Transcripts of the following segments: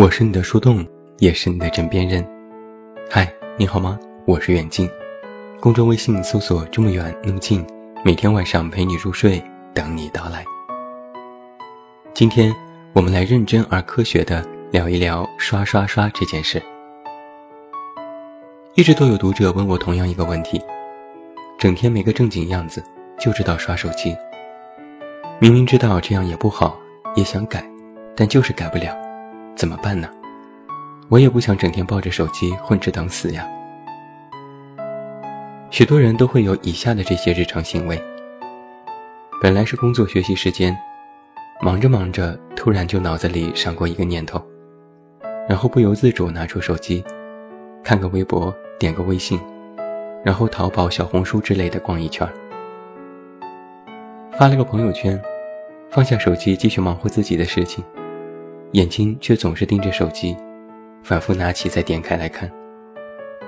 我是你的树洞，也是你的枕边人。嗨，你好吗？我是远近，公众微信搜索“这么远那么近”，每天晚上陪你入睡，等你到来。今天我们来认真而科学的聊一聊刷刷刷这件事。一直都有读者问我同样一个问题：整天没个正经样子，就知道刷手机。明明知道这样也不好，也想改，但就是改不了。怎么办呢？我也不想整天抱着手机混吃等死呀。许多人都会有以下的这些日常行为：本来是工作学习时间，忙着忙着，突然就脑子里闪过一个念头，然后不由自主拿出手机，看个微博，点个微信，然后淘宝、小红书之类的逛一圈，发了个朋友圈，放下手机继续忙活自己的事情。眼睛却总是盯着手机，反复拿起再点开来看，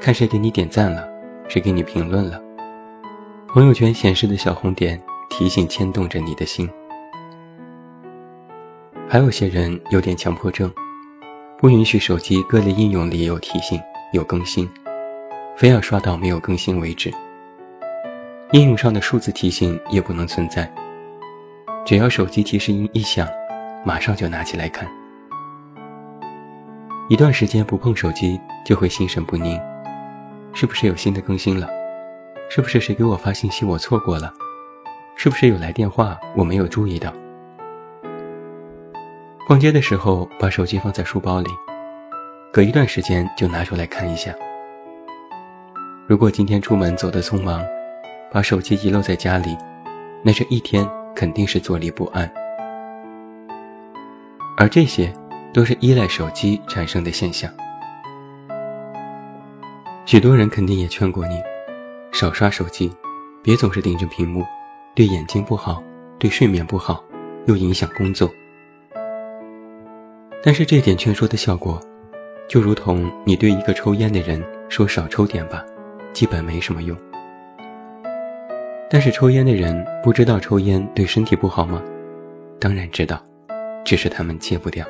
看谁给你点赞了，谁给你评论了。朋友圈显示的小红点提醒牵动着你的心。还有些人有点强迫症，不允许手机各类应用里有提醒、有更新，非要刷到没有更新为止。应用上的数字提醒也不能存在，只要手机提示音一响，马上就拿起来看。一段时间不碰手机，就会心神不宁，是不是有新的更新了？是不是谁给我发信息我错过了？是不是有来电话我没有注意到？逛街的时候把手机放在书包里，隔一段时间就拿出来看一下。如果今天出门走得匆忙，把手机遗漏在家里，那这一天肯定是坐立不安。而这些。都是依赖手机产生的现象。许多人肯定也劝过你，少刷手机，别总是盯着屏幕，对眼睛不好，对睡眠不好，又影响工作。但是这点劝说的效果，就如同你对一个抽烟的人说少抽点吧，基本没什么用。但是抽烟的人不知道抽烟对身体不好吗？当然知道，只是他们戒不掉。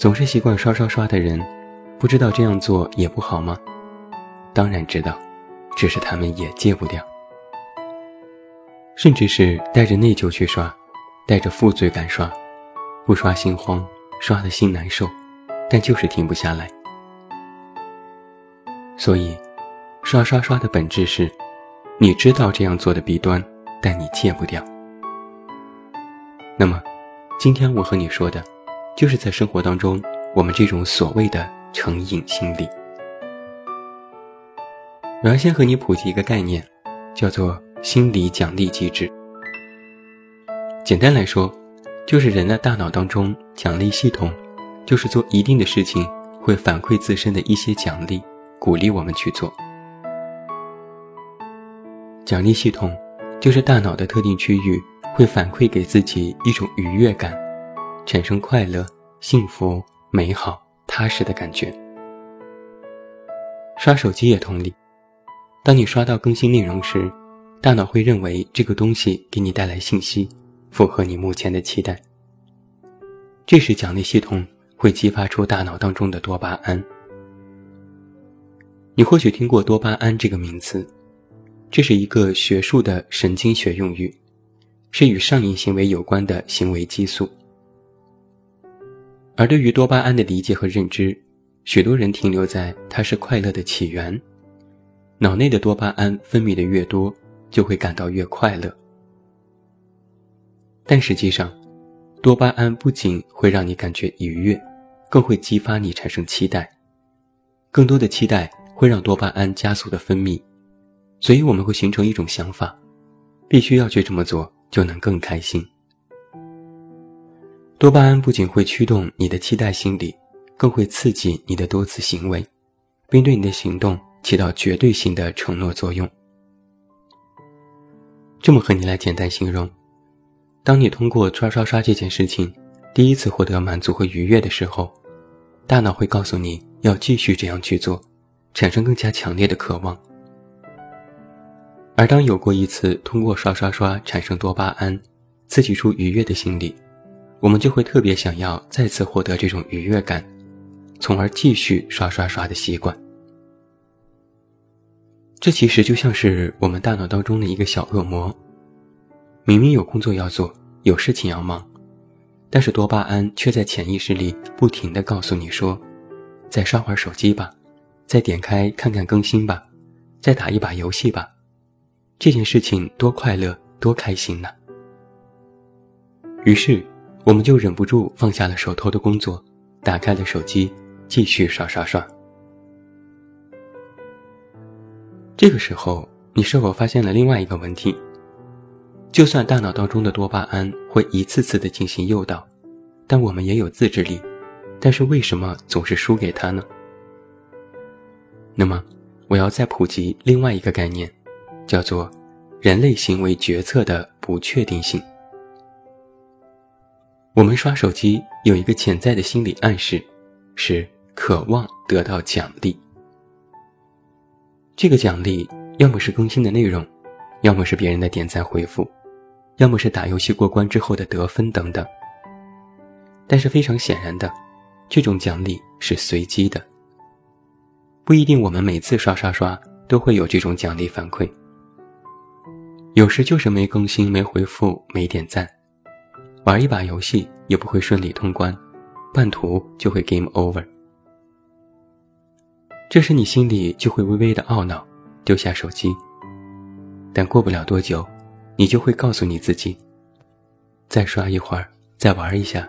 总是习惯刷刷刷的人，不知道这样做也不好吗？当然知道，只是他们也戒不掉。甚至是带着内疚去刷，带着负罪感刷，不刷心慌，刷的心难受，但就是停不下来。所以，刷刷刷的本质是，你知道这样做的弊端，但你戒不掉。那么，今天我和你说的。就是在生活当中，我们这种所谓的成瘾心理。我要先和你普及一个概念，叫做心理奖励机制。简单来说，就是人的大脑当中奖励系统，就是做一定的事情会反馈自身的一些奖励，鼓励我们去做。奖励系统就是大脑的特定区域会反馈给自己一种愉悦感。产生快乐、幸福、美好、踏实的感觉。刷手机也同理，当你刷到更新内容时，大脑会认为这个东西给你带来信息，符合你目前的期待。这时奖励系统会激发出大脑当中的多巴胺。你或许听过多巴胺这个名词，这是一个学术的神经学用语，是与上瘾行为有关的行为激素。而对于多巴胺的理解和认知，许多人停留在它是快乐的起源，脑内的多巴胺分泌的越多，就会感到越快乐。但实际上，多巴胺不仅会让你感觉愉悦，更会激发你产生期待，更多的期待会让多巴胺加速的分泌，所以我们会形成一种想法，必须要去这么做，就能更开心。多巴胺不仅会驱动你的期待心理，更会刺激你的多次行为，并对你的行动起到绝对性的承诺作用。这么和你来简单形容：当你通过刷刷刷这件事情，第一次获得满足和愉悦的时候，大脑会告诉你要继续这样去做，产生更加强烈的渴望。而当有过一次通过刷刷刷产生多巴胺，刺激出愉悦的心理。我们就会特别想要再次获得这种愉悦感，从而继续刷刷刷的习惯。这其实就像是我们大脑当中的一个小恶魔，明明有工作要做，有事情要忙，但是多巴胺却在潜意识里不停地告诉你说：“再刷会儿手机吧，再点开看看更新吧，再打一把游戏吧。”这件事情多快乐，多开心呢！于是，我们就忍不住放下了手头的工作，打开了手机，继续刷刷刷。这个时候，你是否发现了另外一个问题？就算大脑当中的多巴胺会一次次的进行诱导，但我们也有自制力，但是为什么总是输给他呢？那么，我要再普及另外一个概念。叫做人类行为决策的不确定性。我们刷手机有一个潜在的心理暗示，是渴望得到奖励。这个奖励要么是更新的内容，要么是别人的点赞回复，要么是打游戏过关之后的得分等等。但是非常显然的，这种奖励是随机的，不一定我们每次刷刷刷都会有这种奖励反馈。有时就是没更新、没回复、没点赞，玩一把游戏也不会顺利通关，半途就会 game over。这时你心里就会微微的懊恼，丢下手机。但过不了多久，你就会告诉你自己：再刷一会儿，再玩一下，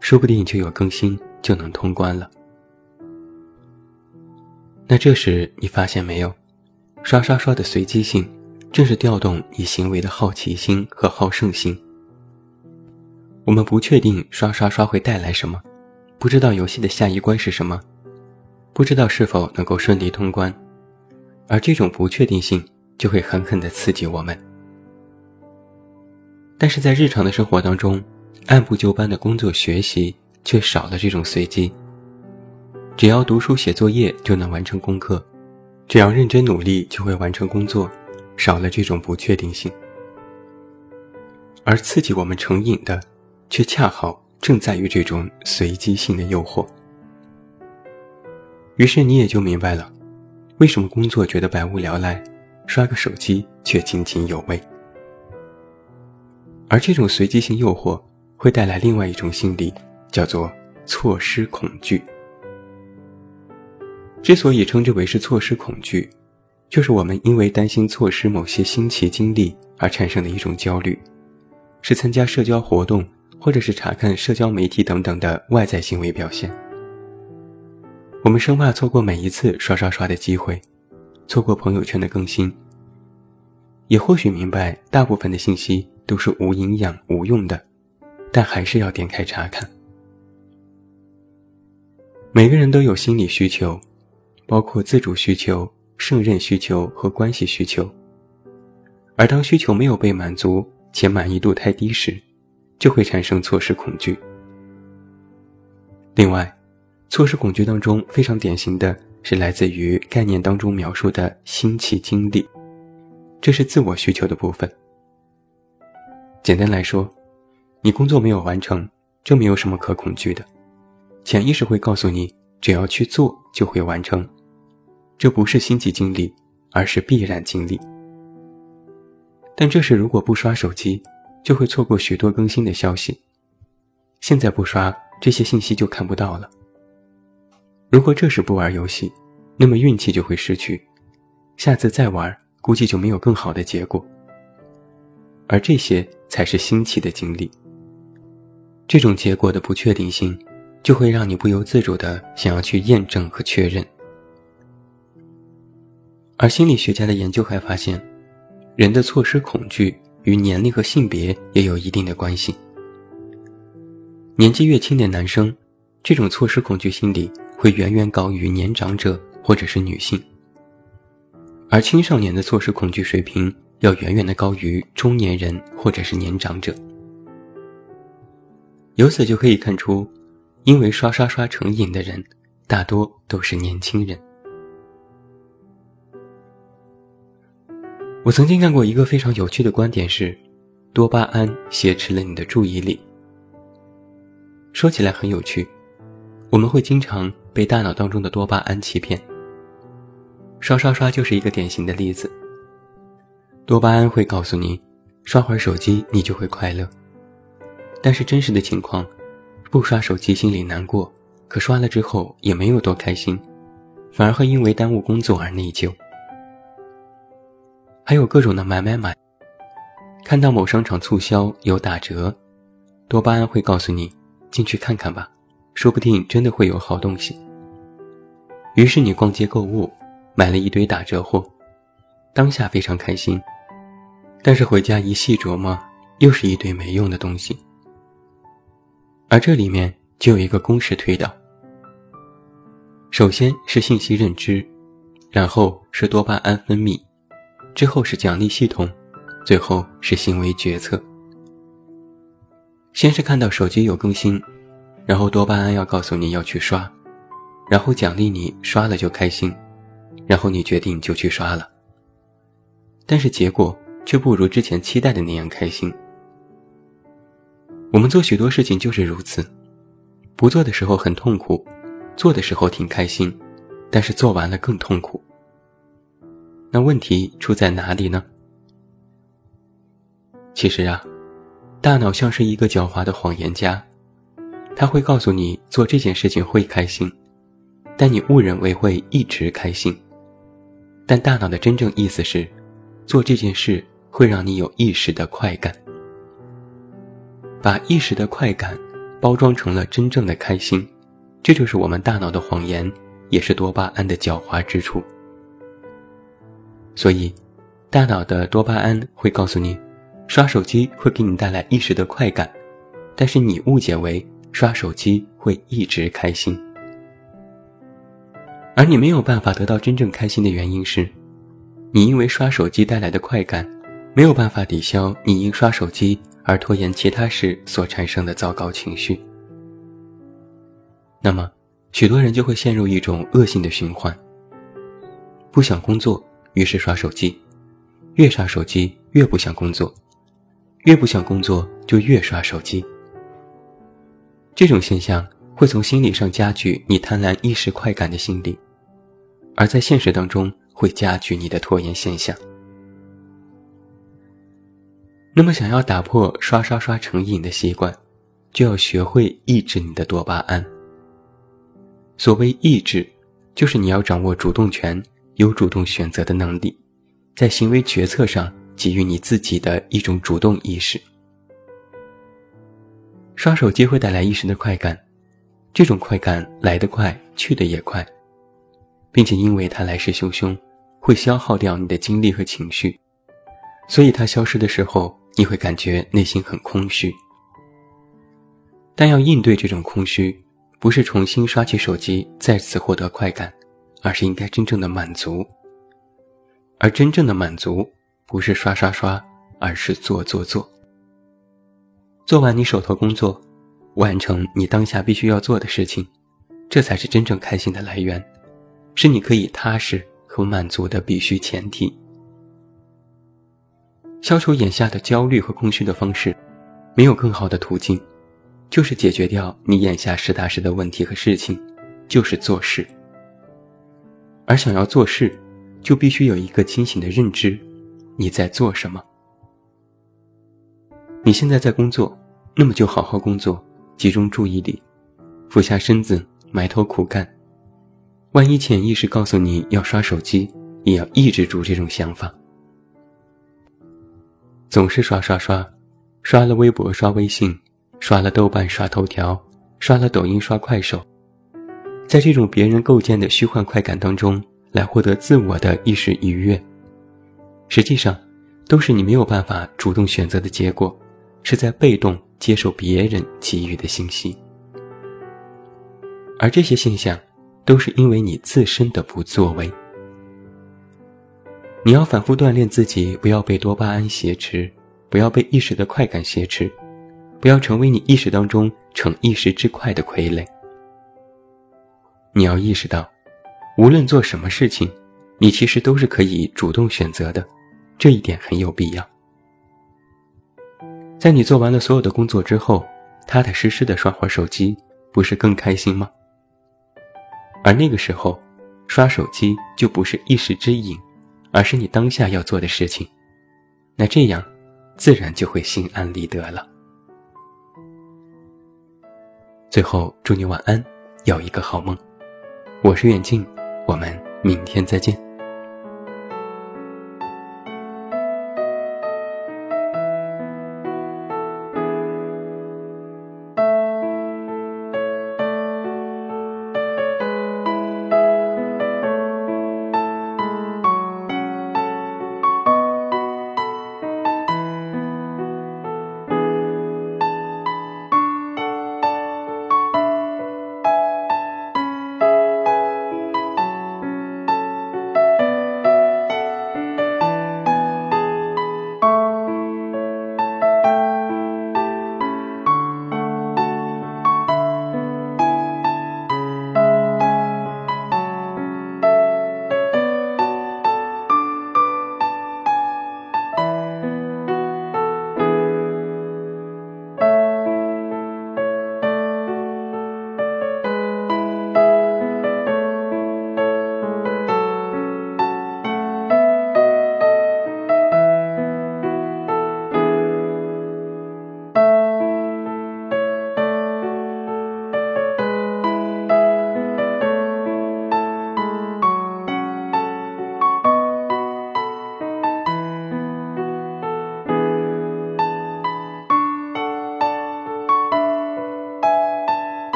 说不定就有更新，就能通关了。那这时你发现没有，刷刷刷的随机性。正是调动你行为的好奇心和好胜心。我们不确定刷刷刷会带来什么，不知道游戏的下一关是什么，不知道是否能够顺利通关，而这种不确定性就会狠狠地刺激我们。但是在日常的生活当中，按部就班的工作学习却少了这种随机。只要读书写作业就能完成功课，只要认真努力就会完成工作。少了这种不确定性，而刺激我们成瘾的，却恰好正在于这种随机性的诱惑。于是你也就明白了，为什么工作觉得百无聊赖，刷个手机却津津有味。而这种随机性诱惑会带来另外一种心理，叫做错失恐惧。之所以称之为是错失恐惧。就是我们因为担心错失某些新奇经历而产生的一种焦虑，是参加社交活动或者是查看社交媒体等等的外在行为表现。我们生怕错过每一次刷刷刷的机会，错过朋友圈的更新。也或许明白大部分的信息都是无营养、无用的，但还是要点开查看。每个人都有心理需求，包括自主需求。胜任需求和关系需求，而当需求没有被满足且满意度太低时，就会产生错失恐惧。另外，错失恐惧当中非常典型的是来自于概念当中描述的新奇经历，这是自我需求的部分。简单来说，你工作没有完成，这没有什么可恐惧的，潜意识会告诉你，只要去做就会完成。这不是心急经历，而是必然经历。但这时如果不刷手机，就会错过许多更新的消息。现在不刷，这些信息就看不到了。如果这时不玩游戏，那么运气就会失去，下次再玩，估计就没有更好的结果。而这些才是新奇的经历。这种结果的不确定性，就会让你不由自主的想要去验证和确认。而心理学家的研究还发现，人的错失恐惧与年龄和性别也有一定的关系。年纪越轻的男生，这种错失恐惧心理会远远高于年长者或者是女性；而青少年的错失恐惧水平要远远的高于中年人或者是年长者。由此就可以看出，因为刷刷刷成瘾的人，大多都是年轻人。我曾经看过一个非常有趣的观点是，多巴胺挟持了你的注意力。说起来很有趣，我们会经常被大脑当中的多巴胺欺骗。刷刷刷就是一个典型的例子。多巴胺会告诉你，刷会儿手机你就会快乐，但是真实的情况，不刷手机心里难过，可刷了之后也没有多开心，反而会因为耽误工作而内疚。还有各种的买买买，看到某商场促销有打折，多巴胺会告诉你。进去看看吧，说不定真的会有好东西。于是你逛街购物，买了一堆打折货，当下非常开心，但是回家一细琢磨，又是一堆没用的东西。而这里面就有一个公式推导：首先是信息认知，然后是多巴胺分泌，之后是奖励系统，最后是行为决策。先是看到手机有更新，然后多巴胺要告诉你要去刷，然后奖励你刷了就开心，然后你决定就去刷了。但是结果却不如之前期待的那样开心。我们做许多事情就是如此，不做的时候很痛苦，做的时候挺开心，但是做完了更痛苦。那问题出在哪里呢？其实啊。大脑像是一个狡猾的谎言家，他会告诉你做这件事情会开心，但你误认为会一直开心。但大脑的真正意思是，做这件事会让你有一时的快感。把一时的快感包装成了真正的开心，这就是我们大脑的谎言，也是多巴胺的狡猾之处。所以，大脑的多巴胺会告诉你。刷手机会给你带来一时的快感，但是你误解为刷手机会一直开心，而你没有办法得到真正开心的原因是，你因为刷手机带来的快感，没有办法抵消你因刷手机而拖延其他事所产生的糟糕情绪。那么，许多人就会陷入一种恶性的循环：不想工作，于是刷手机，越刷手机越不想工作。越不想工作，就越刷手机。这种现象会从心理上加剧你贪婪一时快感的心理，而在现实当中会加剧你的拖延现象。那么，想要打破刷刷刷成瘾的习惯，就要学会抑制你的多巴胺。所谓抑制，就是你要掌握主动权，有主动选择的能力，在行为决策上。给予你自己的一种主动意识。刷手机会带来一时的快感，这种快感来得快，去得也快，并且因为它来势汹汹，会消耗掉你的精力和情绪，所以它消失的时候，你会感觉内心很空虚。但要应对这种空虚，不是重新刷起手机再次获得快感，而是应该真正的满足。而真正的满足。不是刷刷刷，而是做做做。做完你手头工作，完成你当下必须要做的事情，这才是真正开心的来源，是你可以踏实和满足的必须前提。消除眼下的焦虑和空虚的方式，没有更好的途径，就是解决掉你眼下实打实的问题和事情，就是做事。而想要做事，就必须有一个清醒的认知。你在做什么？你现在在工作，那么就好好工作，集中注意力，俯下身子，埋头苦干。万一潜意识告诉你要刷手机，也要抑制住这种想法。总是刷刷刷，刷了微博，刷微信，刷了豆瓣，刷头条，刷了抖音，刷快手，在这种别人构建的虚幻快感当中，来获得自我的一时愉悦。实际上，都是你没有办法主动选择的结果，是在被动接受别人给予的信息。而这些现象，都是因为你自身的不作为。你要反复锻炼自己，不要被多巴胺挟持，不要被一时的快感挟持，不要成为你意识当中逞一时之快的傀儡。你要意识到，无论做什么事情，你其实都是可以主动选择的。这一点很有必要。在你做完了所有的工作之后，踏踏实实的刷会手机，不是更开心吗？而那个时候，刷手机就不是一时之瘾，而是你当下要做的事情。那这样，自然就会心安理得了。最后，祝你晚安，有一个好梦。我是远近，我们明天再见。